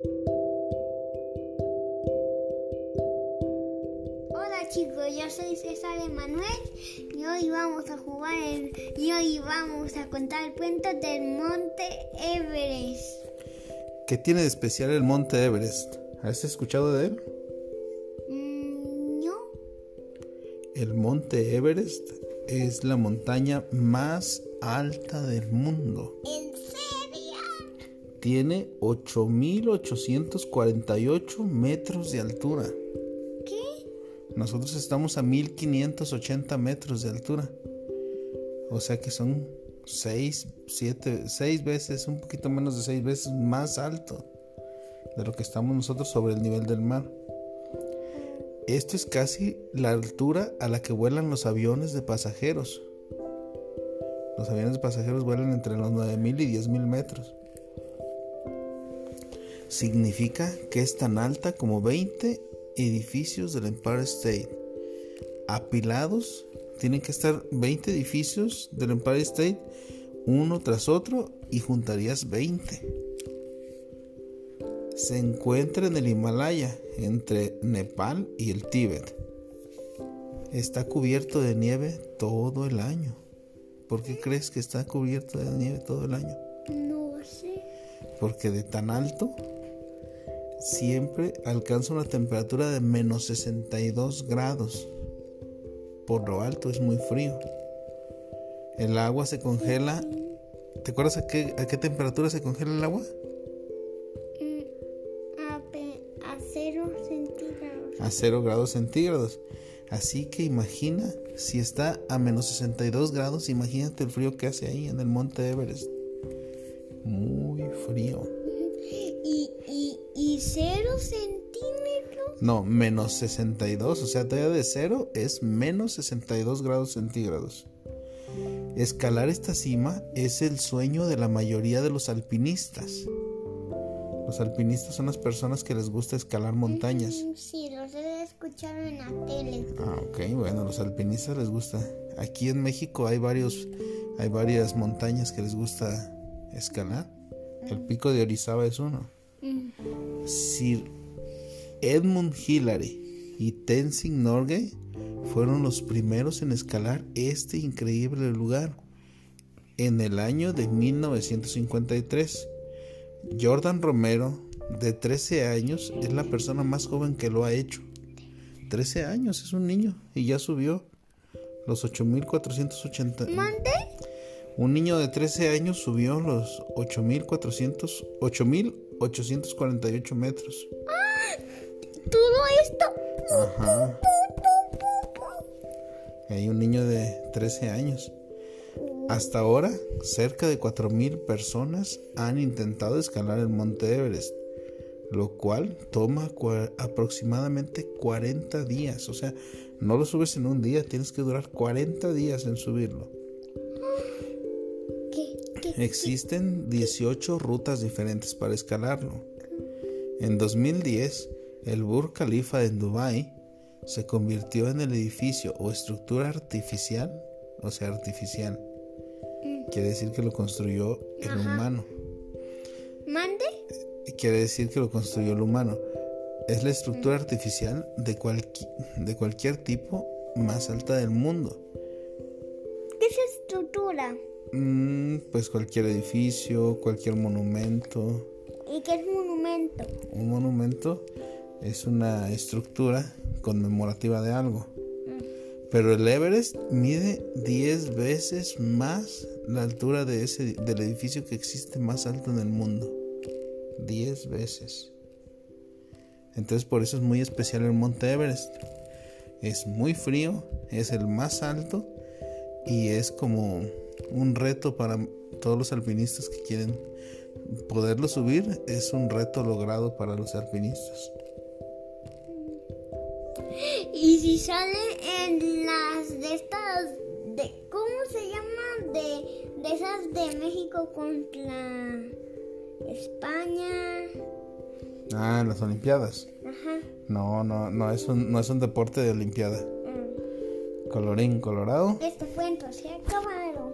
Hola chicos, yo soy César Emanuel y hoy vamos a jugar el, y hoy vamos a contar el cuento del Monte Everest. ¿Qué tiene de especial el Monte Everest? ¿Has escuchado de él? Mm, ¿No? El Monte Everest es la montaña más alta del mundo. Tiene 8.848 metros de altura. ¿Qué? Nosotros estamos a 1.580 metros de altura. O sea que son 6, 7, 6 veces, un poquito menos de 6 veces más alto de lo que estamos nosotros sobre el nivel del mar. Esto es casi la altura a la que vuelan los aviones de pasajeros. Los aviones de pasajeros vuelan entre los 9.000 y 10.000 metros. Significa que es tan alta como 20 edificios del Empire State. Apilados, tienen que estar 20 edificios del Empire State uno tras otro y juntarías 20 se encuentra en el Himalaya, entre Nepal y el Tíbet. Está cubierto de nieve todo el año. ¿Por qué crees que está cubierto de nieve todo el año? No sé. Porque de tan alto siempre alcanza una temperatura de menos 62 grados. Por lo alto es muy frío. El agua se congela. ¿Te acuerdas a qué, a qué temperatura se congela el agua? a 0 grados centígrados. Así que imagina si está a menos 62 grados, imagínate el frío que hace ahí en el monte Everest. Muy frío. ¿Y, y, y 0 centímetros? No, menos 62, o sea, todavía de 0 es menos 62 grados centígrados. Escalar esta cima es el sueño de la mayoría de los alpinistas. Los alpinistas son las personas que les gusta escalar montañas. Sí, los he escuchado en la tele. Ah, ok, bueno, los alpinistas les gusta. Aquí en México hay varios, hay varias montañas que les gusta escalar. El pico de Orizaba es uno. Sir Edmund Hillary y Tenzing Norgay fueron los primeros en escalar este increíble lugar en el año de 1953. Jordan Romero, de 13 años, es la persona más joven que lo ha hecho. 13 años, es un niño y ya subió los 8480. ¿Mande? Un niño de 13 años subió los 8400 8848 metros. ¿Todo esto? Ajá. Hay un niño de 13 años. Hasta ahora, cerca de 4.000 personas han intentado escalar el monte Everest, lo cual toma aproximadamente 40 días. O sea, no lo subes en un día, tienes que durar 40 días en subirlo. Existen 18 rutas diferentes para escalarlo. En 2010, el Burj Khalifa en Dubai se convirtió en el edificio o estructura artificial, o sea, artificial, quiere decir que lo construyó el humano. ¿Mande? Quiere decir que lo construyó el humano. Es la estructura artificial de, de cualquier tipo más alta del mundo. ¿Qué es estructura? Mm, pues cualquier edificio, cualquier monumento. ¿Y qué es monumento? Un monumento es una estructura conmemorativa de algo. Pero el Everest mide 10 veces más la altura de ese, del edificio que existe más alto en el mundo. 10 veces. Entonces por eso es muy especial el Monte Everest. Es muy frío, es el más alto y es como un reto para todos los alpinistas que quieren poderlo subir. Es un reto logrado para los alpinistas. Y si sale en las de estas, de, ¿cómo se llama? De, de esas de México contra España. Ah, las Olimpiadas. Ajá. No, no, no es un, no es un deporte de Olimpiada. Colorín colorado. Esto fue entonces, acabó.